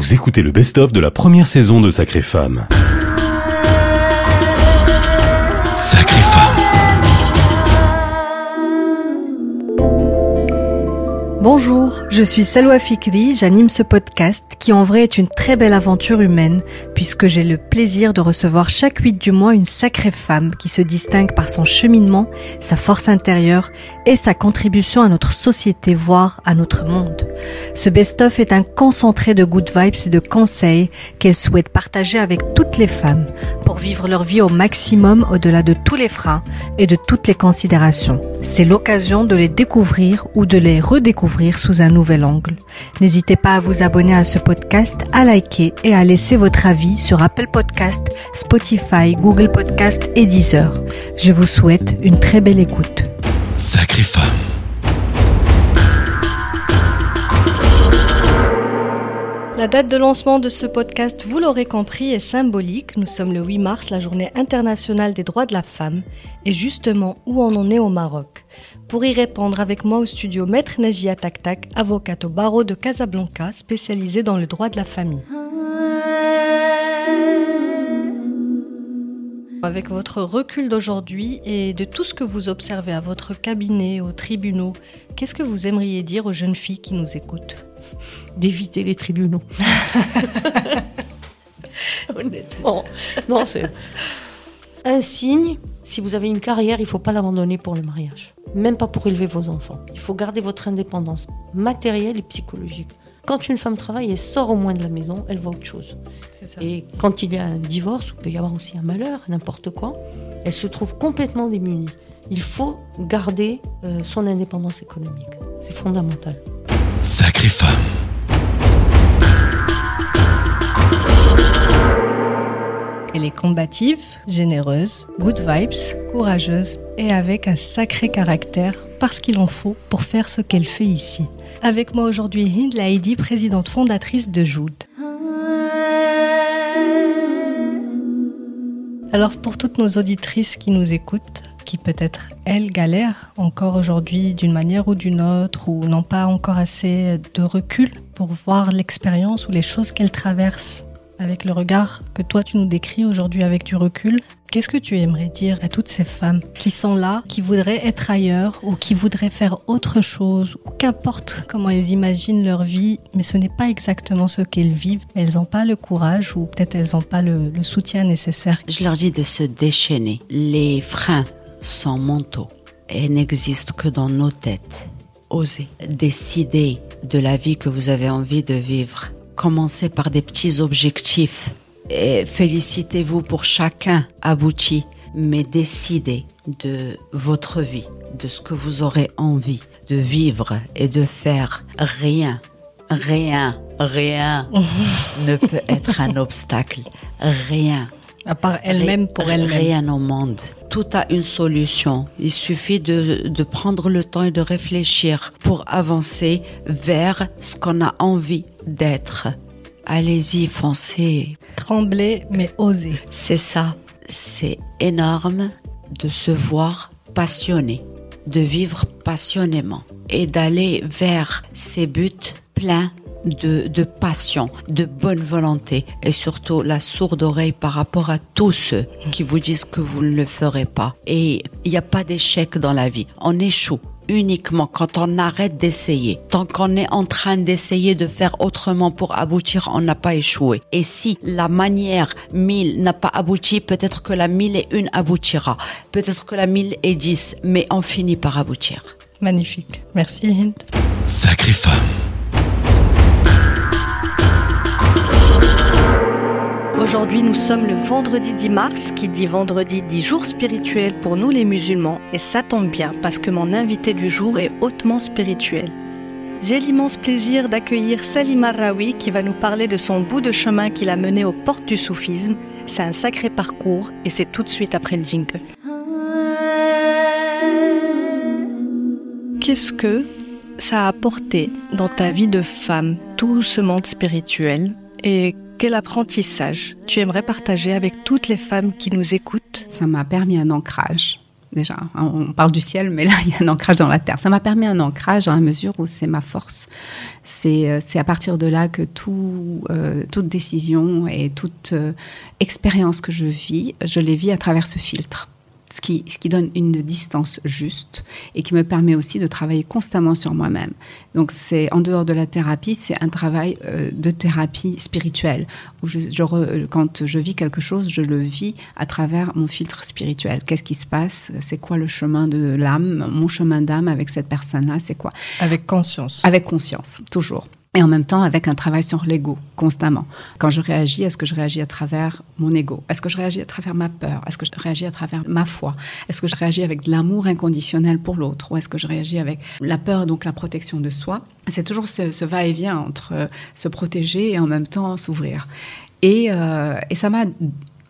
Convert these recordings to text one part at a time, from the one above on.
Vous écoutez le best-of de la première saison de Sacré Femme. Sacré Femme. Bonjour, je suis Salwa Fikri, j'anime ce podcast qui en vrai est une très belle aventure humaine puisque j'ai le plaisir de recevoir chaque 8 du mois une sacrée femme qui se distingue par son cheminement, sa force intérieure et sa contribution à notre société voire à notre monde. Ce best-of est un concentré de good vibes et de conseils qu'elle souhaite partager avec toutes les femmes pour vivre leur vie au maximum au-delà de tous les freins et de toutes les considérations. C'est l'occasion de les découvrir ou de les redécouvrir sous un N'hésitez pas à vous abonner à ce podcast, à liker et à laisser votre avis sur Apple Podcast, Spotify, Google Podcast et Deezer. Je vous souhaite une très belle écoute. Sacrée femme. La date de lancement de ce podcast, vous l'aurez compris, est symbolique. Nous sommes le 8 mars, la journée internationale des droits de la femme. Et justement, où on en est au Maroc? Pour y répondre avec moi au studio, Maître Najia Taktak, avocate au barreau de Casablanca, spécialisée dans le droit de la famille. Avec votre recul d'aujourd'hui et de tout ce que vous observez à votre cabinet, aux tribunaux, qu'est-ce que vous aimeriez dire aux jeunes filles qui nous écoutent? D'éviter les tribunaux. Honnêtement, non, c'est un signe. Si vous avez une carrière, il ne faut pas l'abandonner pour le mariage, même pas pour élever vos enfants. Il faut garder votre indépendance matérielle et psychologique. Quand une femme travaille, elle sort au moins de la maison, elle voit autre chose. Et quand il y a un divorce, il peut y avoir aussi un malheur, n'importe quoi, elle se trouve complètement démunie. Il faut garder euh, son indépendance économique. C'est fondamental. Sacrée femme. Elle est combative, généreuse, good vibes, courageuse et avec un sacré caractère parce qu'il en faut pour faire ce qu'elle fait ici. Avec moi aujourd'hui Hind Laïdi, présidente fondatrice de Joud. Alors pour toutes nos auditrices qui nous écoutent, qui peut-être elles galèrent encore aujourd'hui d'une manière ou d'une autre, ou n'ont pas encore assez de recul pour voir l'expérience ou les choses qu'elles traversent avec le regard que toi tu nous décris aujourd'hui avec du recul, qu'est-ce que tu aimerais dire à toutes ces femmes qui sont là, qui voudraient être ailleurs ou qui voudraient faire autre chose, ou qu'importe comment elles imaginent leur vie, mais ce n'est pas exactement ce qu'elles vivent, elles n'ont pas le courage ou peut-être elles n'ont pas le, le soutien nécessaire. Je leur dis de se déchaîner. Les freins sont mentaux et n'existent que dans nos têtes. Osez décider de la vie que vous avez envie de vivre commencez par des petits objectifs et félicitez-vous pour chacun abouti, mais décidez de votre vie, de ce que vous aurez envie de vivre et de faire. Rien, rien, rien ne peut être un obstacle. Rien. À part elle-même pour elle-même. Rien au monde. Tout a une solution. Il suffit de, de prendre le temps et de réfléchir pour avancer vers ce qu'on a envie d'être. Allez-y, foncez. Tremblez, mais osez. C'est ça. C'est énorme de se voir passionné, de vivre passionnément et d'aller vers ses buts pleins de, de, passion, de bonne volonté et surtout la sourde oreille par rapport à tous ceux qui vous disent que vous ne le ferez pas. Et il n'y a pas d'échec dans la vie. On échoue uniquement quand on arrête d'essayer. Tant qu'on est en train d'essayer de faire autrement pour aboutir, on n'a pas échoué. Et si la manière 1000 n'a pas abouti, peut-être que la 1000 et une aboutira. Peut-être que la 1000 et 10, mais on finit par aboutir. Magnifique. Merci Hind. Sacrée femme. Aujourd'hui, nous sommes le vendredi 10 mars, qui dit vendredi dit jour spirituel pour nous les musulmans, et ça tombe bien parce que mon invité du jour est hautement spirituel. J'ai l'immense plaisir d'accueillir Salim Rawi qui va nous parler de son bout de chemin qu'il a mené aux portes du soufisme. C'est un sacré parcours et c'est tout de suite après le jingle. Qu'est-ce que ça a apporté dans ta vie de femme, tout ce monde spirituel et quel apprentissage tu aimerais partager avec toutes les femmes qui nous écoutent? Ça m'a permis un ancrage déjà. On parle du ciel, mais là, il y a un ancrage dans la terre. Ça m'a permis un ancrage dans la mesure où c'est ma force. C'est euh, à partir de là que euh, toute décision et toute euh, expérience que je vis, je les vis à travers ce filtre ce qui, ce qui donne une distance juste et qui me permet aussi de travailler constamment sur moi-même. Donc c'est en dehors de la thérapie, c'est un travail euh, de thérapie spirituelle où je, je quand je vis quelque chose, je le vis à travers mon filtre spirituel. Qu'est-ce qui se passe? C'est quoi le chemin de l'âme? Mon chemin d'âme avec cette personne-là, c'est quoi? Avec conscience. Avec conscience, toujours et en même temps avec un travail sur l'ego constamment. Quand je réagis, est-ce que je réagis à travers mon ego? Est-ce que je réagis à travers ma peur? Est-ce que je réagis à travers ma foi? Est-ce que je réagis avec de l'amour inconditionnel pour l'autre? Ou est-ce que je réagis avec la peur, donc la protection de soi? C'est toujours ce, va-et-vient entre euh, se protéger et en même temps s'ouvrir. Et, euh, et, ça m'a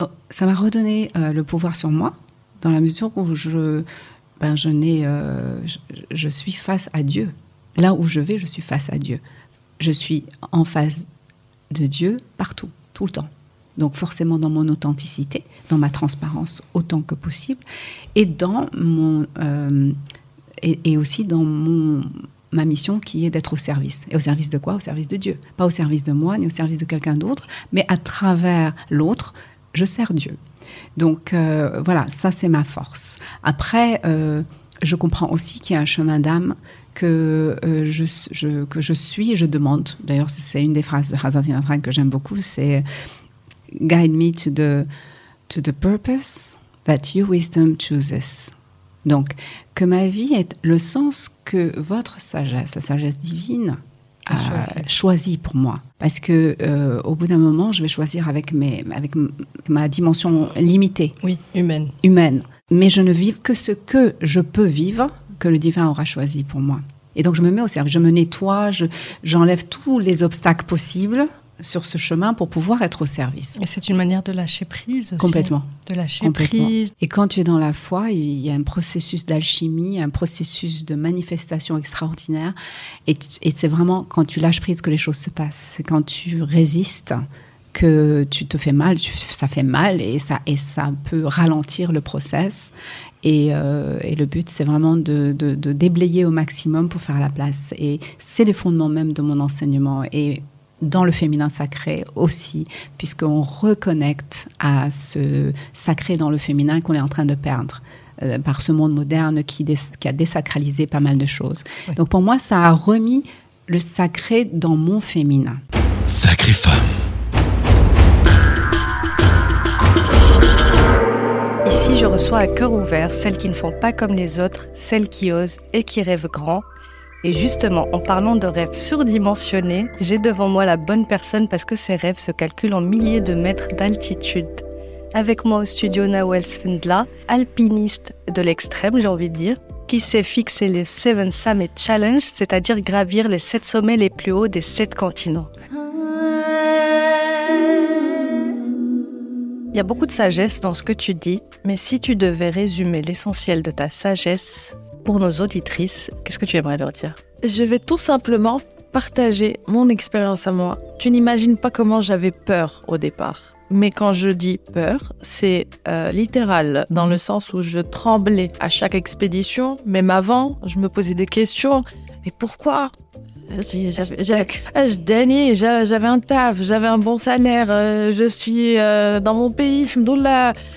oh, ça m'a redonné euh, le pouvoir sur moi dans la mesure où je ben je, je suis face à Dieu. Là où je vais, je suis face à Dieu je suis en face de Dieu partout, tout le temps. Donc forcément dans mon authenticité, dans ma transparence autant que possible, et dans mon euh, et, aussi dans mon ma mission qui est d'être au service. Et au service de quoi? Au service de Dieu. Pas au service de moi, ni au service de quelqu'un d'autre, mais à travers l'autre, je sers Dieu. Donc euh, voilà, ça c'est ma force. Après, euh, je comprends aussi qu'il y a un chemin d'âme que, euh, je, que je suis, je demande. D'ailleurs, c'est une des phrases de Hazrat que j'aime beaucoup, c'est Guide me to the, to the purpose that your wisdom chooses. Donc, que ma vie ait le sens que votre sagesse, la sagesse divine, a choisi. pour moi. Parce que euh, au bout d'un moment, je vais choisir avec, mes, avec ma dimension limitée. Oui, humaine. Humaine. Mais je ne vis que ce que je peux vivre que le divin aura choisi pour moi. Et donc je me mets au service, je me nettoie, j'enlève tous les obstacles possibles sur ce chemin pour pouvoir être au service. Et c'est une manière de lâcher prise aussi. Complètement. De lâcher prise. Et quand tu es dans la foi, il y a un processus d'alchimie, un processus de manifestation extraordinaire. Et, et c'est vraiment quand tu lâches prise que les choses se passent. C'est quand tu résistes que tu te fais mal, ça fait mal et ça, et ça peut ralentir le process. Euh, et, le but, c'est vraiment de, déblayer au maximum pour faire la place. Et c'est les fondements même de mon enseignement. Et dans le féminin sacré aussi, puisqu'on reconnecte à ce sacré dans le féminin qu'on est en train de perdre euh, par ce monde moderne qui, qui, a désacralisé pas mal de choses. Donc pour moi, ça a remis le sacré dans mon féminin. Sacrée femme. Ici, je reçois à cœur ouvert celles qui ne font pas comme les autres, celles qui osent et qui rêvent grand. Et justement, en parlant de rêves surdimensionnés, j'ai devant moi la bonne personne parce que ces rêves se calculent en milliers de mètres d'altitude. Avec moi au studio Nawel Svendla, alpiniste de l'extrême, j'ai envie de dire, qui s'est fixé le Seven Summit Challenge, c'est-à-dire gravir les sept sommets les plus hauts des sept continents. Il y a beaucoup de sagesse dans ce que tu dis, mais si tu devais résumer l'essentiel de ta sagesse pour nos auditrices, qu'est-ce que tu aimerais leur dire? Je vais tout simplement partager mon expérience à moi. Tu n'imagines pas comment j'avais peur au départ. Mais quand je dis peur, c'est euh, littéral, dans le sens où je tremblais à chaque expédition. Même avant, je me posais des questions. Mais pourquoi? J'avais un taf, j'avais un bon salaire, euh, je suis euh, dans mon pays,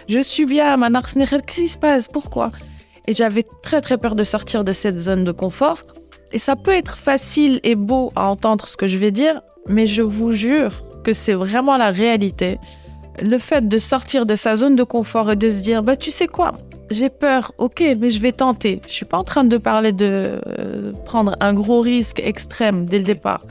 je suis bien, qu'est-ce qui se passe? Pourquoi? Et j'avais très très peur de sortir de cette zone de confort. Et ça peut être facile et beau à entendre ce que je vais dire, mais je vous jure que c'est vraiment la réalité. Le fait de sortir de sa zone de confort et de se dire, bah tu sais quoi, j'ai peur, ok, mais je vais tenter. Je suis pas en train de parler de euh, prendre un gros risque extrême dès le départ.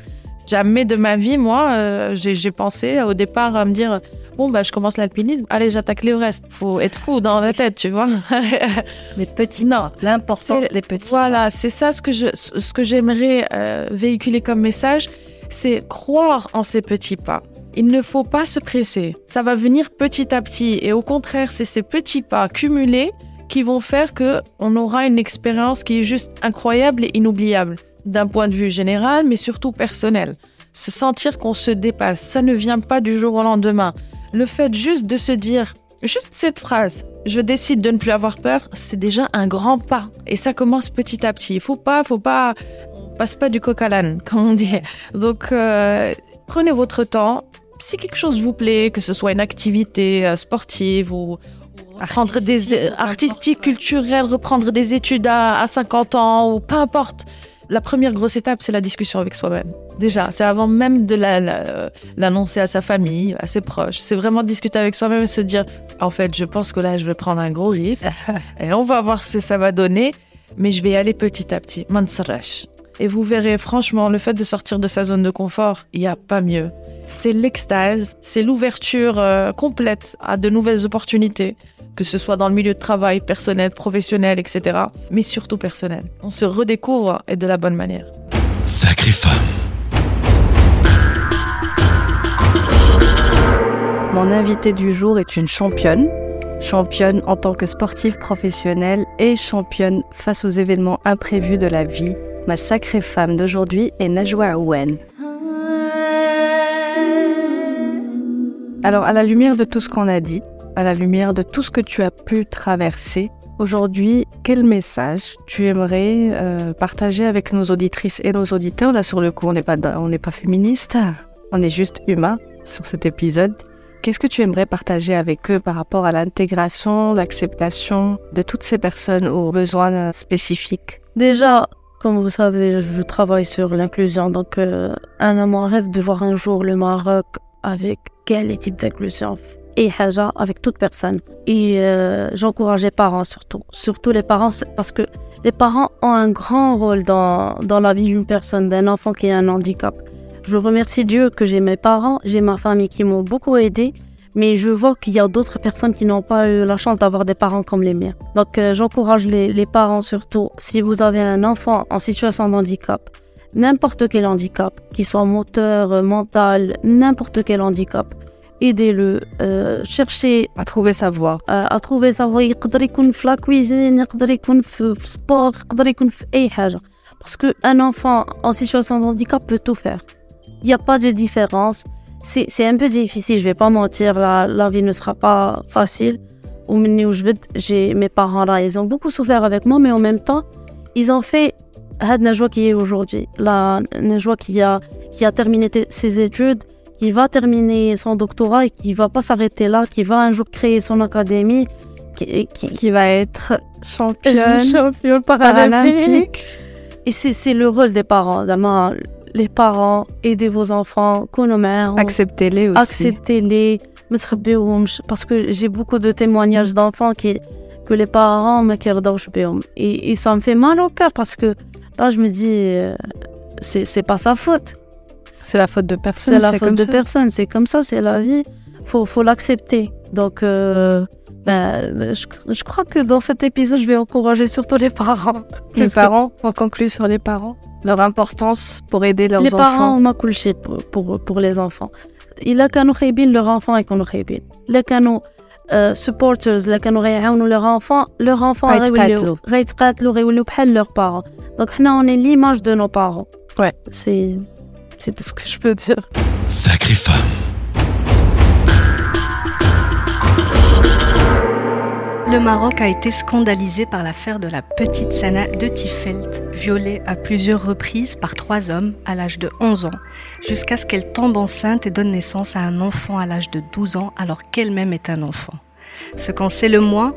Jamais de ma vie, moi, euh, j'ai pensé au départ à me dire bon bah je commence l'alpinisme, allez j'attaque l'Everest. Faut être fou dans la tête, tu vois. Les petits non, l'importance des petits. Voilà, c'est ça ce que je, ce que j'aimerais euh, véhiculer comme message, c'est croire en ces petits pas. Il ne faut pas se presser. Ça va venir petit à petit. Et au contraire, c'est ces petits pas cumulés qui vont faire que on aura une expérience qui est juste incroyable et inoubliable d'un point de vue général, mais surtout personnel. Se sentir qu'on se dépasse, ça ne vient pas du jour au lendemain. Le fait juste de se dire, juste cette phrase, je décide de ne plus avoir peur, c'est déjà un grand pas. Et ça commence petit à petit. Il faut pas, faut pas, on passe pas du coq à l'âne, comme on dit. Donc, euh, prenez votre temps. Si quelque chose vous plaît, que ce soit une activité euh, sportive ou, ou reprendre des Artistique, artistiques, culturelles, reprendre des études à, à 50 ans ou peu importe. La première grosse étape, c'est la discussion avec soi-même. Déjà, c'est avant même de la- la- l'annoncer à sa famille, à ses proches. C'est vraiment discuter avec soi-même et se dire, en fait, je pense que là, je vais prendre un gros risque et on va voir ce que ça va donner, mais je vais y aller petit à petit. Mansarash. Et vous verrez, franchement, le fait de sortir de sa zone de confort, il n'y a pas mieux. C'est l'extase, c'est l'ouverture euh, complète à de nouvelles opportunités, que ce soit dans le milieu de travail, personnel, professionnel, etc. Mais surtout personnel. On se redécouvre et de la bonne manière. Sacrée femme. Mon invitée du jour est une championne. Championne en tant que sportive professionnelle et championne face aux événements imprévus de la vie. Ma sacrée femme d'aujourd'hui est Najwa Owen. Alors, à la lumière de tout ce qu'on a dit, à la lumière de tout ce que tu as pu traverser, aujourd'hui, quel message tu aimerais euh, partager avec nos auditrices et nos auditeurs? Là, sur le coup, on n'est pas, on n'est pas féministe, on est juste humain sur cet épisode. Qu'est-ce que tu aimerais partager avec eux par rapport à l'intégration, l'acceptation de toutes ces personnes aux besoins spécifiques? Déjà, comme vous savez, je travaille sur l'inclusion. Donc, euh, un mon rêve de voir un jour le Maroc avec quel type d'inclusion et Haja avec toute personne. Et euh, j'encourage les parents surtout. Surtout les parents, parce que les parents ont un grand rôle dans, dans la vie d'une personne, d'un enfant qui a un handicap. Je remercie Dieu que j'ai mes parents, j'ai ma famille qui m'ont beaucoup aidé, mais je vois qu'il y a d'autres personnes qui n'ont pas eu la chance d'avoir des parents comme les miens. Donc euh, j'encourage les, parents surtout, si vous avez un enfant en situation de handicap, n'importe quel handicap, qu'il soit moteur, euh, mental, n'importe quel handicap, aidez-le, euh, cherchez à trouver sa voie. À trouver sa voie, il peut être la cuisine, il peut être le sport, il peut être Parce qu'un enfant en situation de handicap peut tout faire. Il n'y a pas de différence. C'est un peu difficile, je ne vais pas mentir, la, la vie ne sera pas facile. Au où je j'ai mes parents là, ils ont beaucoup souffert avec moi, mais en même temps, ils ont fait la joie qui est aujourd'hui, la joie qui a, qui a terminé ses études, qui va terminer son doctorat et qui ne va pas s'arrêter là, qui va un jour créer son académie, qui, qui, va être championne, championne paralympique. paralympique. Et c'est le rôle des parents les parents, aidez vos enfants, hein. acceptez-les aussi. Acceptez-les, parce que j'ai beaucoup de témoignages d'enfants qui que les parents me et, et ça me fait mal au cœur parce que là je me dis euh, c'est pas sa faute. C'est la faute de personne. C'est la faute de personne. C'est comme ça, c'est la vie. Faut faut l'accepter. Donc euh, ben, je, je, crois que dans cet épisode, je vais encourager surtout les parents. Les parents, on conclut sur les parents Leur importance pour aider leurs les enfants. parents ont كل شيء pour, pour, pour les enfants. إلا كانوا خايبين leurs enfants يكونوا خايبين. إلا كانوا uh, supporters إلا كانوا غيعاونوا leurs enfants, leurs enfants غيتقاتلوا. غيوليو غيتقاتلوا غيوليو بحال leurs parents. Donc, حنا on est l'image de nos parents. Ouais. C'est c'est tout ce que je peux dire. Sacrée femme. Le Maroc a été scandalisé par l'affaire de la petite Sana de Tifelt, violée à plusieurs reprises par trois hommes à l'âge de 11 ans, jusqu'à ce qu'elle tombe enceinte et donne naissance à un enfant à l'âge de 12 ans alors qu'elle-même est un enfant. Ce qu'on sait le moins,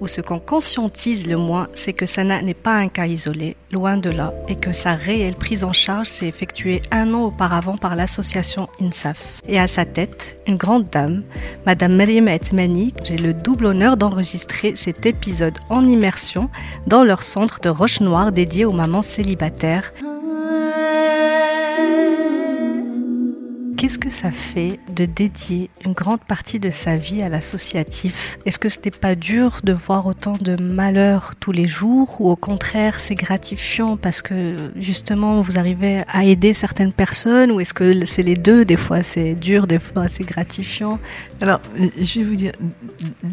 ou ce qu'on conscientise le moins, c'est que Sana n'est pas un cas isolé, loin de là, et que sa réelle prise en charge s'est effectuée un an auparavant par l'association INSAF. Et à sa tête, une grande dame, Madame Meriem Etmani, j'ai le double honneur d'enregistrer cet épisode en immersion dans leur centre de Roche Noire dédié aux mamans célibataires. Qu'est-ce que ça fait de dédier une grande partie de sa vie à l'associatif? Est-ce que c'était pas dur de voir autant de malheurs tous les jours ou au contraire c'est gratifiant parce que justement vous arrivez à aider certaines personnes ou est-ce que c'est les deux? Des fois c'est dur, des fois c'est gratifiant. Alors, je vais vous dire,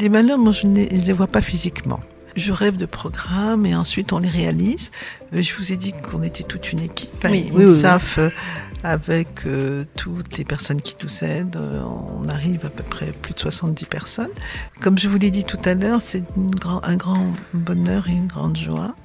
les malheurs, moi, je ne les, vois pas physiquement. Je rêve de programmes et ensuite on les réalise. Euh, Je vous ai dit qu'on était toute une équipe. Oui, oui, INSAF, euh, avec euh, toutes les personnes qui nous aident. Euh, on arrive à peu près plus de 70 personnes. Comme je vous l'ai dit tout à l'heure, c'est grand- un grand bonheur et une grande joie.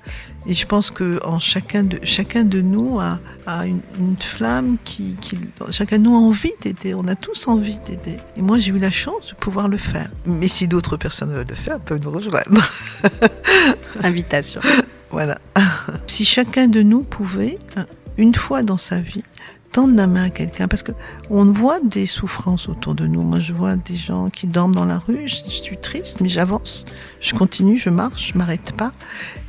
Et je pense que en chacun de chacun de nous a, a une, une flamme qui, qui chacun de nous a envie d'aider. On a tous envie d'aider. Et moi, j'ai eu la chance de pouvoir le faire. Mais si d'autres personnes veulent le faire, peuvent nous rejoindre. Invitation. Voilà. si chacun de nous pouvait, euh, une fois dans sa vie, tendre la main à quelqu'un, parce que on voit des souffrances autour de nous. Moi, je vois des gens qui dorment dans la rue. Je, suis triste, mais j'avance, je continue, je marche, je m'arrête pas.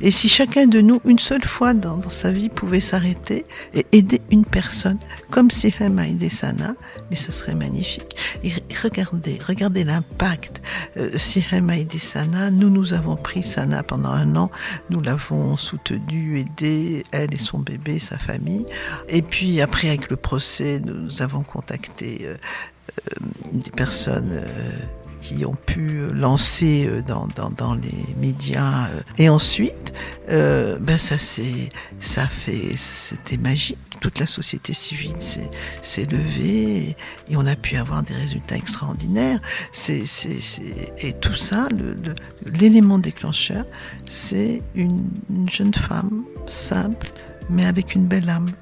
Et si chacun de nous, une seule fois dans, sa vie, pouvait s'arrêter et aider une personne, comme Sihem a aidé Sana, mais ce serait magnifique. Et re- regardez, regardez l'impact. Euh, Sihem a aidé Sana. Nous, nous avons pris Sana pendant un an. Nous l'avons soutenue, aidée, elle et son bébé, sa famille. Et puis après, avec le procès, nous avons contacté euh, euh, des personnes euh, qui ont pu lancer dans, les médias. Et ensuite, ben ça c'est ça fait c'était magique. Toute la société civile s'est levée et, on a pu avoir des résultats extraordinaires. C'est et tout ça, l'élément déclencheur, c'est une jeune femme simple, mais avec une belle âme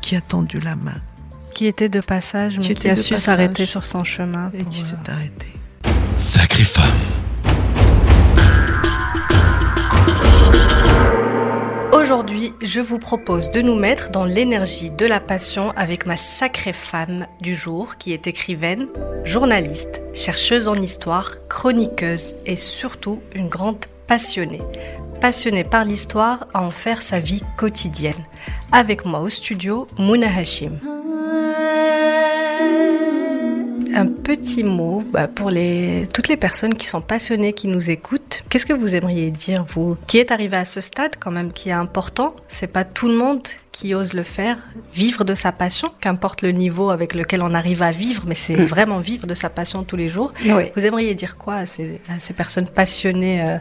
qui a tendu la main Qui était de passage, mais Qui a su s'arrêter sur son chemin. et qui euh, s'est arrêtée. Sacrée femme. Aujourd'hui, je vous propose de nous mettre dans l'énergie de la passion avec ma sacrée femme du jour qui est écrivaine, journaliste, chercheuse en histoire, chroniqueuse et surtout une grande passionnée. Passionnée par l'histoire à en faire sa vie quotidienne. Avec moi au studio, Mouna Hashim. Un petit mot bah, pour les, toutes les personnes qui sont passionnées, qui nous écoutent. Qu'est-ce que vous aimeriez dire, vous, qui est arrivé à ce stade quand même, qui est important? C'est pas tout le monde qui ose le faire, vivre de sa passion, qu'importe le niveau avec lequel on arrive à vivre, mais c'est vraiment vivre de sa passion tous les jours. Oui. Vous aimeriez dire quoi à ces, à ces personnes passionnées euh,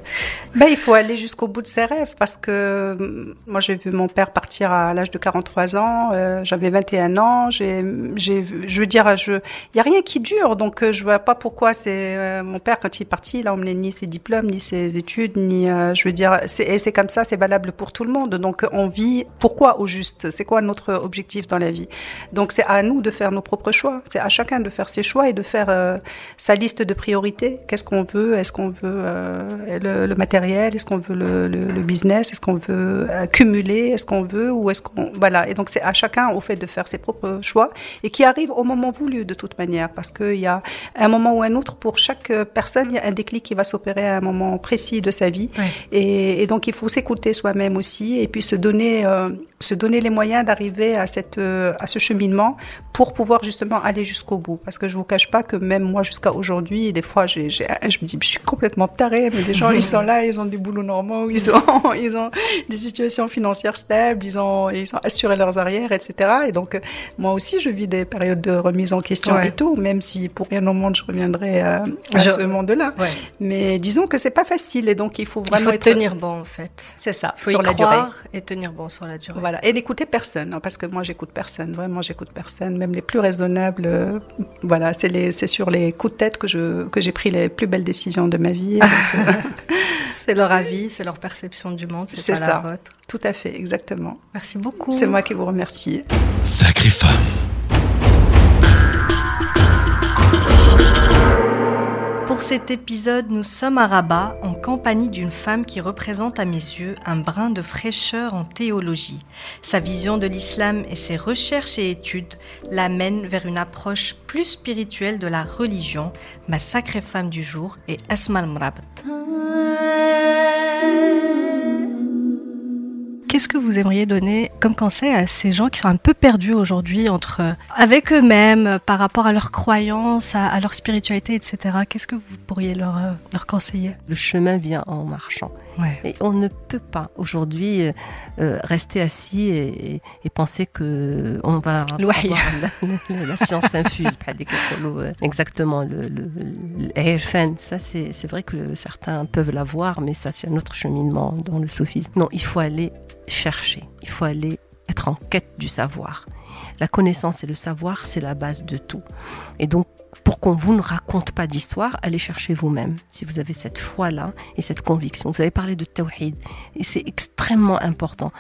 Ben, il faut aller jusqu'au bout de ses rêves parce que euh, moi j'ai vu mon père partir à l'âge de 43 ans, euh, j'avais 21 ans, j'ai, je veux dire, il y a rien qui dure, donc euh, je vois pas pourquoi c'est euh, mon père quand il est parti, il a emmené ni ses diplômes, ni ses études, ni, je veux dire, c'est, et c'est comme ça, c'est valable pour tout le monde. Donc on vit, pourquoi au juste C'est quoi notre objectif dans la vie? Donc c'est à nous de faire nos propres choix, c'est à chacun de faire ses choix et de faire euh, sa liste de priorités. Qu'est-ce qu'on veut? Est-ce qu'on veut euh, le, le matériel? Est-ce qu'on veut le, le- le business? Est-ce qu'on veut euh, cumuler Est-ce qu'on veut ou est-ce qu'on voilà. Et donc c'est à chacun au fait de faire ses propres choix et qui arrive au moment voulu de toute manière. Parce qu'il y a un moment ou un autre pour chaque euh, personne il y a un déclic qui va s'opérer à un moment précis de sa vie. Ouais. et, et donc il faut s'écouter soi-même aussi et puis se donner euh, se donner les moyens d'arriver à cette euh, à ce cheminement pour pouvoir justement aller jusqu'au bout parce que je vous cache pas que même moi jusqu'à aujourd'hui des fois j'ai, j'ai je me dis je suis complètement tarée mais les gens ils sont là ils ont des boulots normaux ils ont ils ont des situations financières stables ils ont ils ont assuré leurs arrières etc et donc euh, moi aussi je vis des périodes de remise en question Ouais. et tout même si pour rien au monde je reviendrai euh, à Je- ce monde là Ouais. mais disons que c'est pas facile et donc il faut Il vraiment faut être tenir bon en fait. c'est ça Il faut sur y la durée et tenir bon sur la durée. voilà, et n'écouter personne, hein, parce que moi j'écoute personne, vraiment j'écoute personne, même les plus raisonnables. euh, voilà, c'est les, c'est sur les coups de tête que je que j'ai pris les plus belles décisions de ma vie. euh, C'est leur avis, c'est leur perception du monde, c'est C'est pas ça. la vôtre. tout à fait, exactement. Merci beaucoup. C'est moi qui vous remercie. Sacrée femme. Pour cet épisode, nous sommes à Rabat en compagnie d'une femme qui représente à mes yeux un brin de fraîcheur en théologie. Sa vision de l'islam et ses recherches et études l'amènent vers une approche plus spirituelle de la religion. Ma sacrée femme du jour est Asma al-Mrabat. Qu'est-ce que vous aimeriez donner comme conseil à ces gens qui sont un peu perdus aujourd'hui entre euh, avec eux-mêmes, euh, par rapport à leurs croyances, à, leur spiritualité, etc. Qu'est-ce que vous pourriez euh, leur, conseiller? Le chemin vient en marchant. Ouais. Et on ne peut pas aujourd'hui rester assis et, penser que on va avoir la, science infuse. Exactement, le, le, ça c'est vrai que certains peuvent l'avoir, mais ça c'est un autre cheminement dans le soufisme. Non, il faut aller chercher, il faut aller être en quête du savoir. La connaissance et le savoir, c'est la base de tout. Et donc, pour qu'on vous ne raconte pas d'histoire, allez chercher vous-même. Si vous avez cette foi-là et cette conviction. Vous avez parlé de tawhid. Et c'est extrêmement important.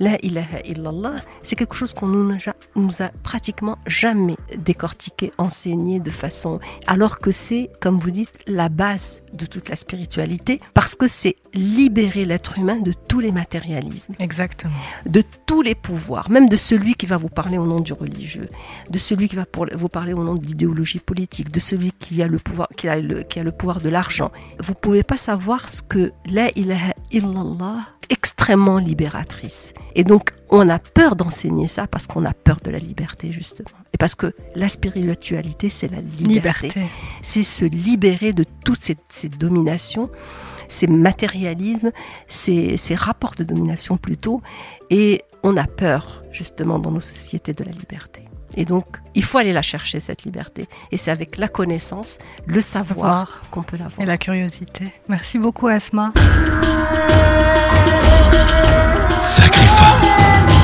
La ilaha illallah, c'est quelque chose qu'on nous, nous a pratiquement jamais décortiqué, enseigné de façon, alors que c'est, comme vous dites, la base de toute la spiritualité, parce que c'est libérer l'être humain de tous les matérialismes Exactement. de tous les pouvoirs, même de celui qui va vous parler au nom du religieux, de celui qui va vous parler au nom de l'idéologie politique, de celui qui a le pouvoir, qui a le, qui a le pouvoir de l'argent. Vous pouvez pas savoir ce que la ilaha illallah extrêmement libératrice. Et donc, on a peur d'enseigner ça parce qu'on a peur de la liberté, justement. Et parce que la spiritualité, c'est la liberté Liberté. c'est se libérer de toutes ces, ces dominations, ces matérialismes, ces, ces rapports de domination plutôt. Et on a peur, justement, dans nos sociétés de la liberté. Et donc, il faut aller la chercher, cette liberté. Et c'est avec la connaissance, le savoir Voir. qu'on peut l'avoir. Et la curiosité. Merci beaucoup Asma. Sacrée femme.